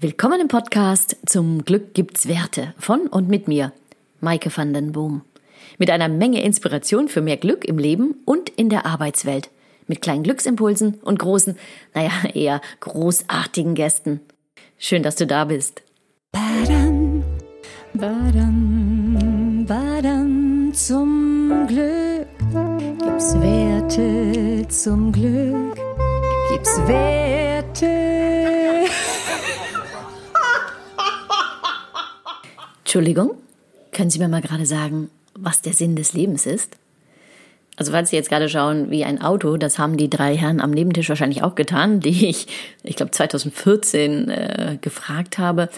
Willkommen im Podcast Zum Glück gibt's Werte von und mit mir, Maike van den Boom. Mit einer Menge Inspiration für mehr Glück im Leben und in der Arbeitswelt. Mit kleinen Glücksimpulsen und großen, naja, eher großartigen Gästen. Schön, dass du da bist. Badam, badam, badam, zum Glück gibt's Werte, zum Glück gibt's Werte. Entschuldigung, können Sie mir mal gerade sagen, was der Sinn des Lebens ist? Also falls Sie jetzt gerade schauen, wie ein Auto, das haben die drei Herren am Nebentisch wahrscheinlich auch getan, die ich, ich glaube 2014 äh, gefragt habe.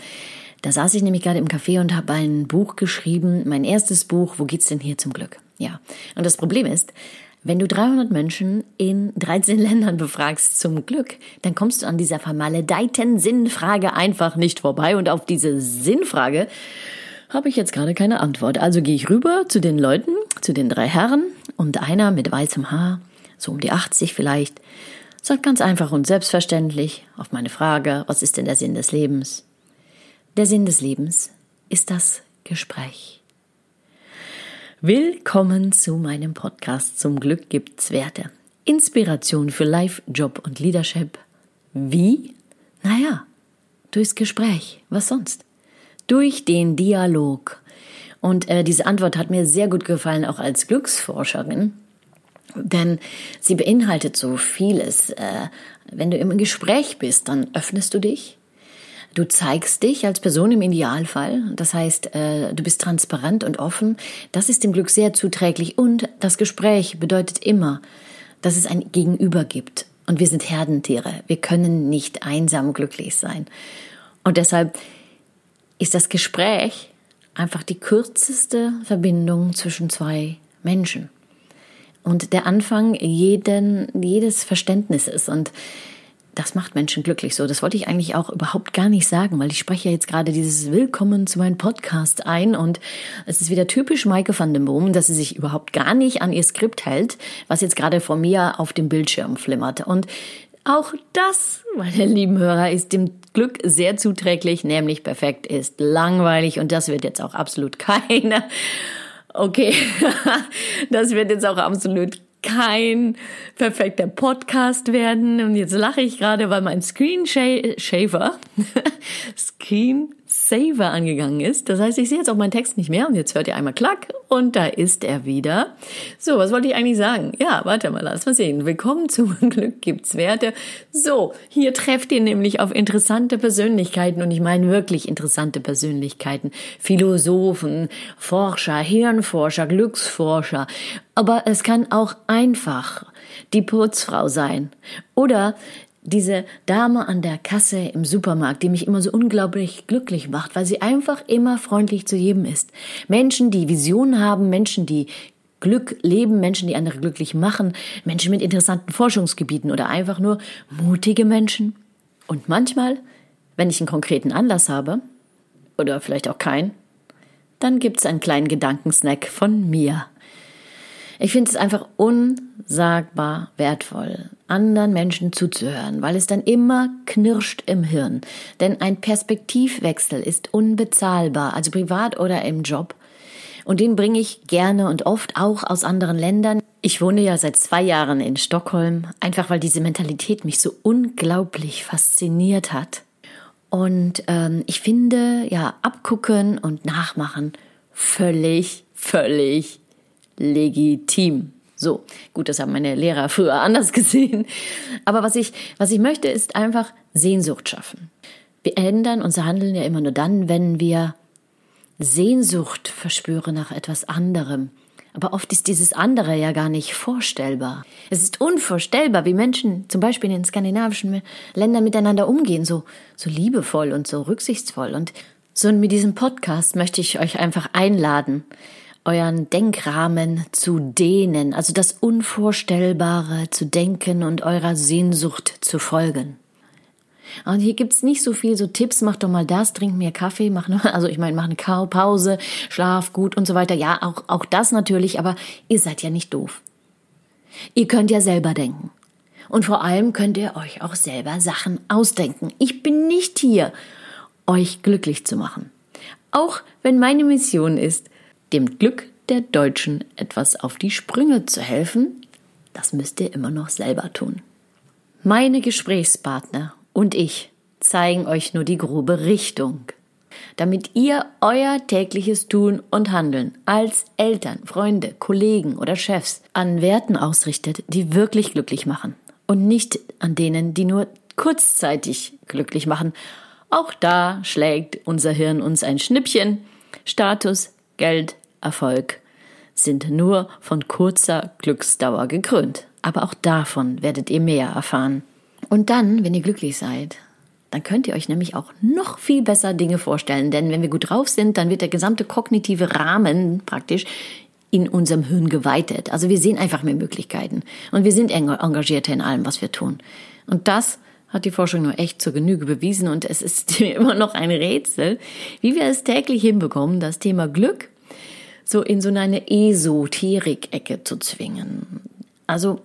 Da saß ich nämlich gerade im Café und habe ein Buch geschrieben, mein erstes Buch, wo geht's denn hier zum Glück? Ja. Und das Problem ist, wenn du 300 Menschen in 13 Ländern befragst zum Glück, dann kommst du an dieser vermaledeiten Sinnfrage einfach nicht vorbei. Und auf diese Sinnfrage habe ich jetzt gerade keine Antwort. Also gehe ich rüber zu den Leuten, zu den drei Herren und einer mit weißem Haar, so um die 80 vielleicht, sagt ganz einfach und selbstverständlich auf meine Frage, was ist denn der Sinn des Lebens? Der Sinn des Lebens ist das Gespräch. Willkommen zu meinem Podcast Zum Glück gibt's Werte. Inspiration für Life, Job und Leadership. Wie? Naja, durchs Gespräch. Was sonst? Durch den Dialog. Und äh, diese Antwort hat mir sehr gut gefallen, auch als Glücksforscherin. Denn sie beinhaltet so vieles. Äh, wenn du im Gespräch bist, dann öffnest du dich. Du zeigst dich als Person im Idealfall. Das heißt, äh, du bist transparent und offen. Das ist dem Glück sehr zuträglich. Und das Gespräch bedeutet immer, dass es ein Gegenüber gibt. Und wir sind Herdentiere. Wir können nicht einsam glücklich sein. Und deshalb ist das Gespräch einfach die kürzeste Verbindung zwischen zwei Menschen. Und der Anfang jeden, jedes Verständnisses. Und das macht Menschen glücklich so. Das wollte ich eigentlich auch überhaupt gar nicht sagen, weil ich spreche ja jetzt gerade dieses Willkommen zu meinem Podcast ein und es ist wieder typisch Maike van den Boom, dass sie sich überhaupt gar nicht an ihr Skript hält, was jetzt gerade vor mir auf dem Bildschirm flimmert. Und auch das, meine lieben Hörer, ist dem Glück sehr zuträglich, nämlich perfekt ist langweilig und das wird jetzt auch absolut keine. Okay, das wird jetzt auch absolut kein perfekter Podcast werden. Und jetzt lache ich gerade, weil mein Screensaver, Screensaver angegangen ist. Das heißt, ich sehe jetzt auch meinen Text nicht mehr. Und jetzt hört ihr einmal Klack und da ist er wieder. So, was wollte ich eigentlich sagen? Ja, warte mal, lass mal sehen. Willkommen zum Glück gibt's Werte. So, hier trefft ihr nämlich auf interessante Persönlichkeiten und ich meine wirklich interessante Persönlichkeiten. Philosophen, Forscher, Hirnforscher, Glücksforscher aber es kann auch einfach die Putzfrau sein oder diese Dame an der Kasse im Supermarkt, die mich immer so unglaublich glücklich macht, weil sie einfach immer freundlich zu jedem ist. Menschen, die Visionen haben, Menschen, die Glück leben, Menschen, die andere glücklich machen, Menschen mit interessanten Forschungsgebieten oder einfach nur mutige Menschen. Und manchmal, wenn ich einen konkreten Anlass habe, oder vielleicht auch keinen, dann gibt's einen kleinen Gedankensnack von mir. Ich finde es einfach unsagbar wertvoll, anderen Menschen zuzuhören, weil es dann immer knirscht im Hirn. Denn ein Perspektivwechsel ist unbezahlbar, also privat oder im Job. Und den bringe ich gerne und oft auch aus anderen Ländern. Ich wohne ja seit zwei Jahren in Stockholm, einfach weil diese Mentalität mich so unglaublich fasziniert hat. Und ähm, ich finde, ja, abgucken und nachmachen völlig, völlig legitim. So, gut, das haben meine Lehrer früher anders gesehen. Aber was ich, was ich möchte, ist einfach Sehnsucht schaffen. Wir ändern unser Handeln ja immer nur dann, wenn wir Sehnsucht verspüren nach etwas anderem. Aber oft ist dieses andere ja gar nicht vorstellbar. Es ist unvorstellbar, wie Menschen zum Beispiel in den skandinavischen Ländern miteinander umgehen, so, so liebevoll und so rücksichtsvoll. Und so mit diesem Podcast möchte ich euch einfach einladen, euren Denkrahmen zu dehnen, also das Unvorstellbare zu denken und eurer Sehnsucht zu folgen. Und hier gibt's nicht so viel so Tipps, mach doch mal das, trink mehr Kaffee, mach noch, also ich meine, mach eine Pause, schlaf gut und so weiter. Ja, auch, auch das natürlich, aber ihr seid ja nicht doof. Ihr könnt ja selber denken. Und vor allem könnt ihr euch auch selber Sachen ausdenken. Ich bin nicht hier, euch glücklich zu machen. Auch wenn meine Mission ist, dem Glück der Deutschen etwas auf die Sprünge zu helfen, das müsst ihr immer noch selber tun. Meine Gesprächspartner und ich zeigen euch nur die grobe Richtung, damit ihr euer tägliches Tun und Handeln als Eltern, Freunde, Kollegen oder Chefs an Werten ausrichtet, die wirklich glücklich machen und nicht an denen, die nur kurzzeitig glücklich machen. Auch da schlägt unser Hirn uns ein Schnippchen. Status, Geld, Erfolg sind nur von kurzer Glücksdauer gekrönt. Aber auch davon werdet ihr mehr erfahren. Und dann, wenn ihr glücklich seid, dann könnt ihr euch nämlich auch noch viel besser Dinge vorstellen. Denn wenn wir gut drauf sind, dann wird der gesamte kognitive Rahmen praktisch in unserem Hirn geweitet. Also wir sehen einfach mehr Möglichkeiten. Und wir sind engagierter in allem, was wir tun. Und das hat die Forschung nur echt zur Genüge bewiesen. Und es ist immer noch ein Rätsel, wie wir es täglich hinbekommen, das Thema Glück so in so eine Esoterik-Ecke zu zwingen. Also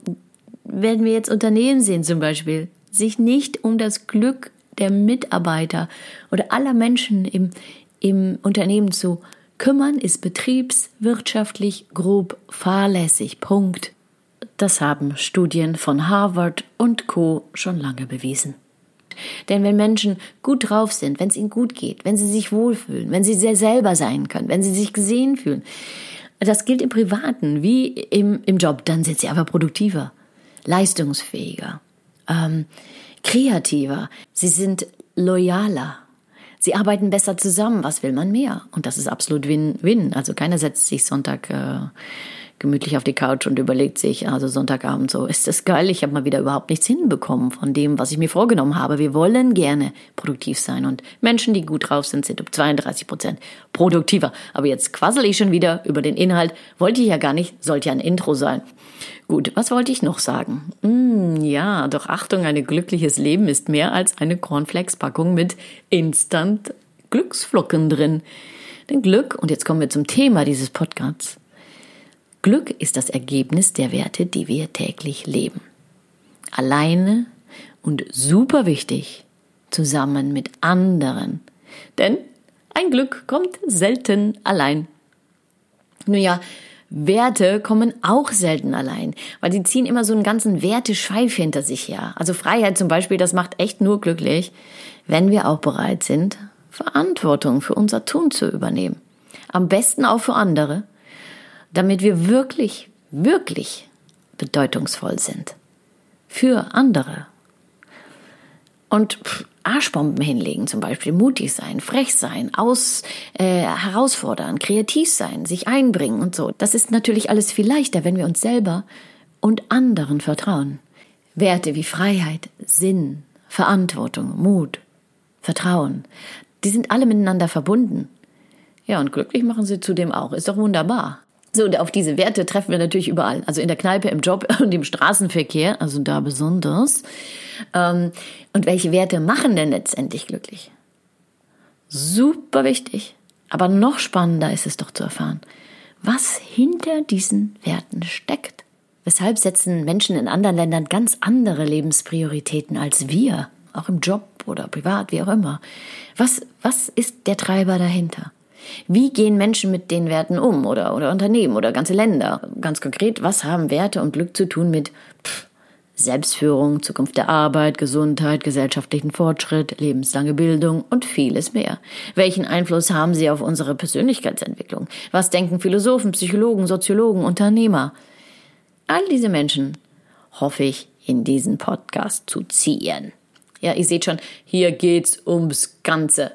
wenn wir jetzt Unternehmen sehen zum Beispiel, sich nicht um das Glück der Mitarbeiter oder aller Menschen im, im Unternehmen zu kümmern, ist betriebswirtschaftlich grob fahrlässig. Punkt. Das haben Studien von Harvard und Co schon lange bewiesen. Denn wenn Menschen gut drauf sind, wenn es ihnen gut geht, wenn sie sich wohlfühlen, wenn sie sehr selber sein können, wenn sie sich gesehen fühlen, das gilt im Privaten wie im, im Job, dann sind sie aber produktiver, leistungsfähiger, ähm, kreativer, sie sind loyaler, sie arbeiten besser zusammen. Was will man mehr? Und das ist absolut Win-Win. Also keiner setzt sich Sonntag äh, gemütlich auf die Couch und überlegt sich, also Sonntagabend so, ist das geil, ich habe mal wieder überhaupt nichts hinbekommen von dem, was ich mir vorgenommen habe. Wir wollen gerne produktiv sein und Menschen, die gut drauf sind, sind um 32 Prozent produktiver. Aber jetzt quassel ich schon wieder über den Inhalt, wollte ich ja gar nicht, sollte ja ein Intro sein. Gut, was wollte ich noch sagen? Mm, ja, doch Achtung, ein glückliches Leben ist mehr als eine Cornflakes-Packung mit Instant Glücksflocken drin. Denn Glück, und jetzt kommen wir zum Thema dieses Podcasts, Glück ist das Ergebnis der Werte, die wir täglich leben. Alleine und super wichtig, zusammen mit anderen. Denn ein Glück kommt selten allein. Nun ja, Werte kommen auch selten allein, weil die ziehen immer so einen ganzen Werteschweif hinter sich her. Also Freiheit zum Beispiel, das macht echt nur glücklich, wenn wir auch bereit sind, Verantwortung für unser Tun zu übernehmen. Am besten auch für andere damit wir wirklich, wirklich bedeutungsvoll sind. Für andere. Und Arschbomben hinlegen zum Beispiel, mutig sein, frech sein, aus, äh, herausfordern, kreativ sein, sich einbringen und so. Das ist natürlich alles viel leichter, wenn wir uns selber und anderen vertrauen. Werte wie Freiheit, Sinn, Verantwortung, Mut, Vertrauen, die sind alle miteinander verbunden. Ja, und glücklich machen sie zudem auch. Ist doch wunderbar. So, und auf diese Werte treffen wir natürlich überall. Also in der Kneipe, im Job und im Straßenverkehr, also da besonders. Ähm, und welche Werte machen denn letztendlich glücklich? Super wichtig. Aber noch spannender ist es doch zu erfahren, was hinter diesen Werten steckt. Weshalb setzen Menschen in anderen Ländern ganz andere Lebensprioritäten als wir, auch im Job oder privat, wie auch immer? Was, was ist der Treiber dahinter? Wie gehen Menschen mit den Werten um oder, oder Unternehmen oder ganze Länder? Ganz konkret, was haben Werte und Glück zu tun mit pff, Selbstführung, Zukunft der Arbeit, Gesundheit, gesellschaftlichen Fortschritt, lebenslange Bildung und vieles mehr. Welchen Einfluss haben sie auf unsere Persönlichkeitsentwicklung? Was denken Philosophen, Psychologen, Soziologen, Unternehmer? All diese Menschen hoffe ich in diesen Podcast zu ziehen. Ja, ihr seht schon, hier geht's ums Ganze.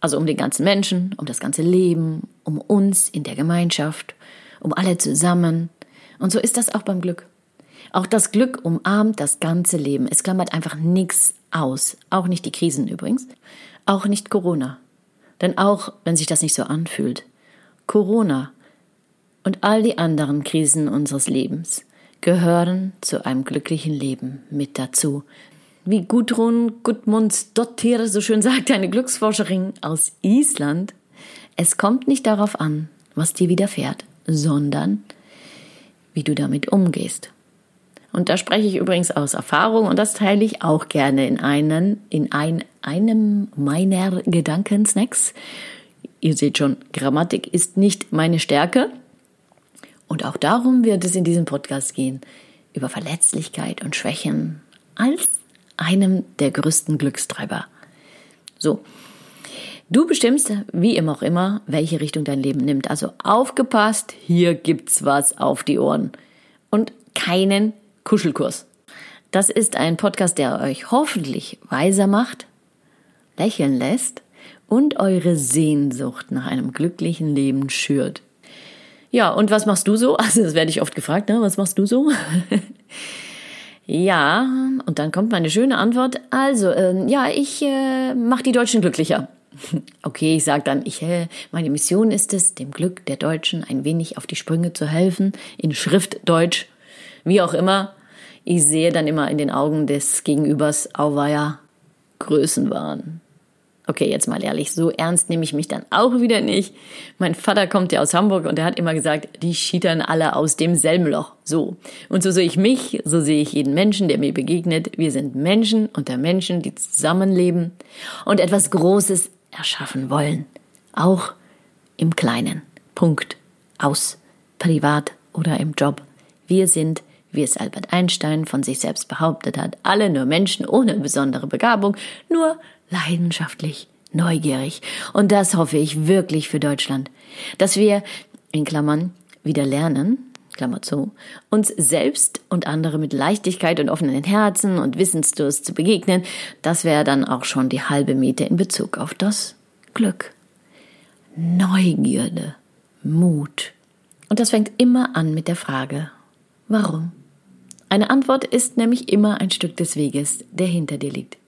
Also um den ganzen Menschen, um das ganze Leben, um uns in der Gemeinschaft, um alle zusammen. Und so ist das auch beim Glück. Auch das Glück umarmt das ganze Leben. Es klammert einfach nichts aus. Auch nicht die Krisen übrigens. Auch nicht Corona. Denn auch wenn sich das nicht so anfühlt, Corona und all die anderen Krisen unseres Lebens gehören zu einem glücklichen Leben mit dazu wie Gudrun Gudmundsdottir so schön sagt, eine Glücksforscherin aus Island, es kommt nicht darauf an, was dir widerfährt, sondern wie du damit umgehst. Und da spreche ich übrigens aus Erfahrung und das teile ich auch gerne in einen, in ein, einem meiner Gedankensnacks. Ihr seht schon, Grammatik ist nicht meine Stärke. Und auch darum wird es in diesem Podcast gehen, über Verletzlichkeit und Schwächen als einem der größten Glückstreiber. So. Du bestimmst, wie immer auch immer, welche Richtung dein Leben nimmt. Also aufgepasst, hier gibt's was auf die Ohren. Und keinen Kuschelkurs. Das ist ein Podcast, der euch hoffentlich weiser macht, lächeln lässt und eure Sehnsucht nach einem glücklichen Leben schürt. Ja, und was machst du so? Also, das werde ich oft gefragt, ne? Was machst du so? ja, und dann kommt meine schöne Antwort. Also, äh, ja, ich äh, mache die Deutschen glücklicher. Okay, ich sage dann, ich, äh, meine Mission ist es, dem Glück der Deutschen ein wenig auf die Sprünge zu helfen, in Schriftdeutsch, wie auch immer. Ich sehe dann immer in den Augen des Gegenübers, auweia, Größenwahn. Okay, jetzt mal ehrlich, so ernst nehme ich mich dann auch wieder nicht. Mein Vater kommt ja aus Hamburg und er hat immer gesagt, die schietern alle aus demselben Loch. So. Und so sehe ich mich, so sehe ich jeden Menschen, der mir begegnet. Wir sind Menschen unter Menschen, die zusammenleben und etwas Großes erschaffen wollen. Auch im Kleinen. Punkt. Aus. Privat oder im Job. Wir sind wie es Albert Einstein von sich selbst behauptet hat, alle nur Menschen ohne besondere Begabung, nur leidenschaftlich, neugierig. Und das hoffe ich wirklich für Deutschland, dass wir, in Klammern, wieder lernen, Klammer zu, uns selbst und andere mit Leichtigkeit und offenen Herzen und Wissensdurst zu begegnen, das wäre dann auch schon die halbe Miete in Bezug auf das Glück. Neugierde, Mut. Und das fängt immer an mit der Frage, warum? Eine Antwort ist nämlich immer ein Stück des Weges, der hinter dir liegt.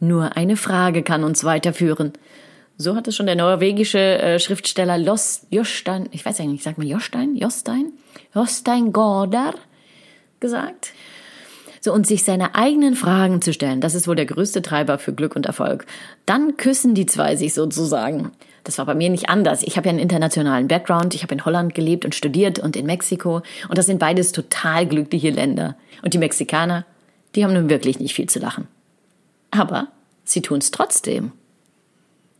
Nur eine Frage kann uns weiterführen. So hat es schon der norwegische äh, Schriftsteller Los Jostein, ich weiß eigentlich, sagt man Jostein, Jostein, Jostein Gorder gesagt. So, und sich seine eigenen Fragen zu stellen, das ist wohl der größte Treiber für Glück und Erfolg. Dann küssen die zwei sich sozusagen. Das war bei mir nicht anders. Ich habe ja einen internationalen Background. Ich habe in Holland gelebt und studiert und in Mexiko. Und das sind beides total glückliche Länder. Und die Mexikaner, die haben nun wirklich nicht viel zu lachen. Aber sie tun es trotzdem.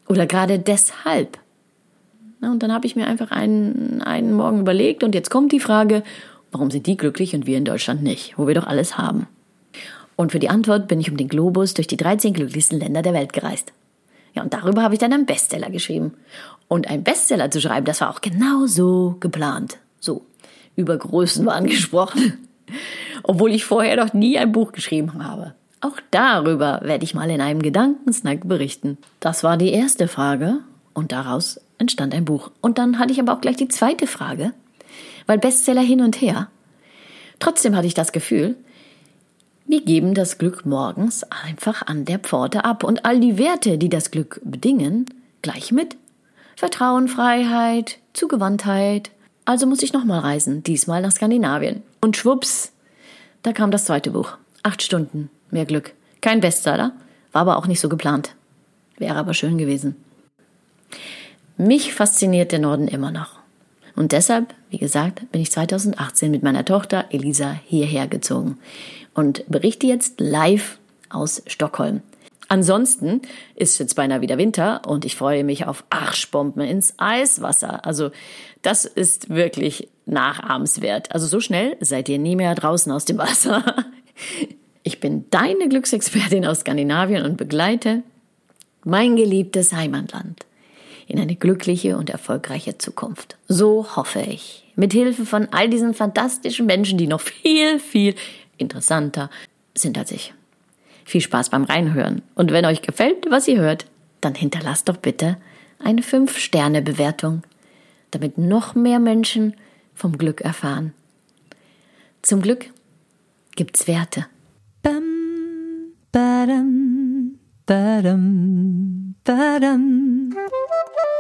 Oder gerade deshalb. Und dann habe ich mir einfach einen, einen Morgen überlegt und jetzt kommt die Frage, warum sind die glücklich und wir in Deutschland nicht, wo wir doch alles haben? Und für die Antwort bin ich um den Globus durch die 13 glücklichsten Länder der Welt gereist. Ja, und darüber habe ich dann einen Bestseller geschrieben. Und einen Bestseller zu schreiben, das war auch genau so geplant. So, über Größen war angesprochen. Obwohl ich vorher noch nie ein Buch geschrieben habe. Auch darüber werde ich mal in einem Gedankensnack berichten. Das war die erste Frage und daraus entstand ein Buch. Und dann hatte ich aber auch gleich die zweite Frage, weil Bestseller hin und her. Trotzdem hatte ich das Gefühl, wir geben das Glück morgens einfach an der Pforte ab und all die Werte, die das Glück bedingen, gleich mit. Vertrauen, Freiheit, Zugewandtheit. Also muss ich nochmal reisen, diesmal nach Skandinavien. Und schwupps, da kam das zweite Buch. Acht Stunden, mehr Glück. Kein Bestseller, war aber auch nicht so geplant. Wäre aber schön gewesen. Mich fasziniert der Norden immer noch. Und deshalb, wie gesagt, bin ich 2018 mit meiner Tochter Elisa hierher gezogen und berichte jetzt live aus Stockholm. Ansonsten ist jetzt beinahe wieder Winter und ich freue mich auf Arschbomben ins Eiswasser. Also das ist wirklich nachahmenswert. Also so schnell seid ihr nie mehr draußen aus dem Wasser. Ich bin deine Glücksexpertin aus Skandinavien und begleite mein geliebtes Heimatland in eine glückliche und erfolgreiche Zukunft. So hoffe ich. Mit Hilfe von all diesen fantastischen Menschen, die noch viel, viel interessanter sind als ich. Viel Spaß beim Reinhören. Und wenn euch gefällt, was ihr hört, dann hinterlasst doch bitte eine 5-Sterne-Bewertung, damit noch mehr Menschen vom Glück erfahren. Zum Glück gibt's Werte. Bam, badam, badam, badam. Thank you.